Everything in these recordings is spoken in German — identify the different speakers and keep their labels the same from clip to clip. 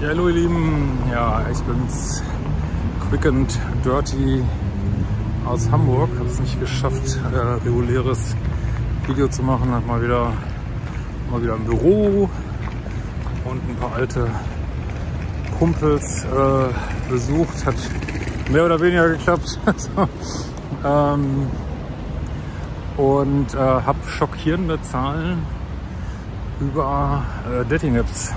Speaker 1: Ja, hallo ihr Lieben, ja, ich bin's, Quick and Dirty aus Hamburg. Habe es nicht geschafft, äh, reguläres Video zu machen. Hab mal wieder, mal wieder im Büro und ein paar alte Kumpels äh, besucht. Hat mehr oder weniger geklappt. ähm, und äh, habe schockierende Zahlen über äh, Dating-Apps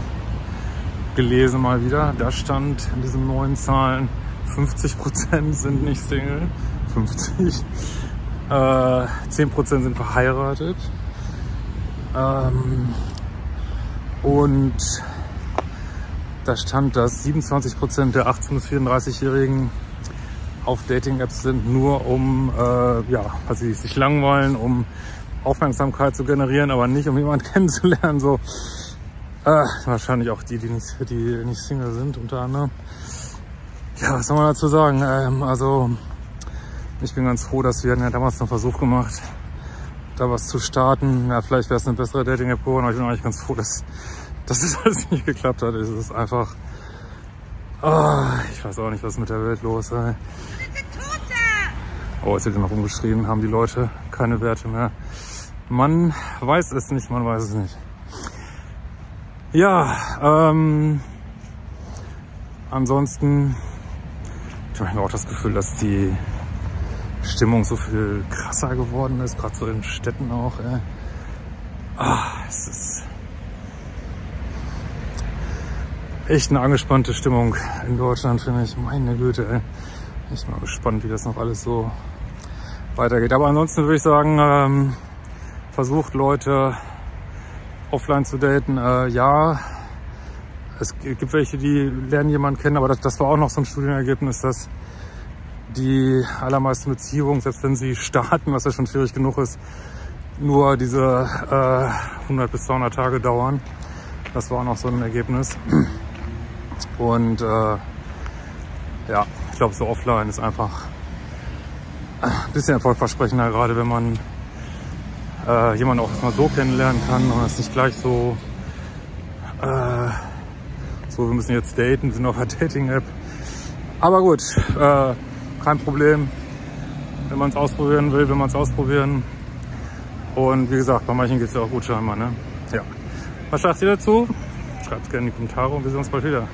Speaker 1: gelesen mal wieder. Da stand in diesen neuen Zahlen, 50% sind nicht Single, 50. Äh, 10% sind verheiratet. Ähm, und da stand, dass 27% der 18- bis 34-Jährigen auf Dating-Apps sind, nur um, äh, ja, weil sie sich langweilen, um Aufmerksamkeit zu generieren, aber nicht um jemanden kennenzulernen. So äh, wahrscheinlich auch die, die nicht, die nicht Single sind, unter anderem. Ja, was soll man dazu sagen? Ähm, also, ich bin ganz froh, dass wir ja damals einen Versuch gemacht, da was zu starten. Ja, vielleicht wäre es eine bessere Dating-App geworden, aber ich bin eigentlich ganz froh, dass, dass das alles nicht geklappt hat. Es ist einfach, oh, ich weiß auch nicht, was mit der Welt los ist. Oh, jetzt wird noch umgeschrieben, haben die Leute keine Werte mehr. Man weiß es nicht, man weiß es nicht. Ja, ähm, ansonsten, ich habe auch das Gefühl, dass die Stimmung so viel krasser geworden ist, gerade so in Städten auch. Ey. Ah, es ist echt eine angespannte Stimmung in Deutschland, finde ich. Meine Güte, ey. Ich bin mal gespannt, wie das noch alles so weitergeht. Aber ansonsten würde ich sagen, ähm, versucht Leute offline zu daten, äh, ja. Es gibt welche, die lernen jemanden kennen, aber das, das war auch noch so ein Studienergebnis, dass die allermeisten Beziehungen, selbst wenn sie starten, was ja schon schwierig genug ist, nur diese äh, 100 bis 200 Tage dauern. Das war auch noch so ein Ergebnis. Und äh, ja, ich glaube, so offline ist einfach ein bisschen erfolgversprechender, gerade wenn man äh, jemanden auch mal so kennenlernen kann und es nicht gleich so, äh, so, wir müssen jetzt daten, sind auf einer Dating-App. Aber gut, äh, kein Problem. Wenn man es ausprobieren will, will man es ausprobieren. Und wie gesagt, bei manchen geht es ja auch gut scheinbar. Ne? Ja. Was sagt ihr dazu? Schreibt es gerne in die Kommentare und wir sehen uns bald wieder.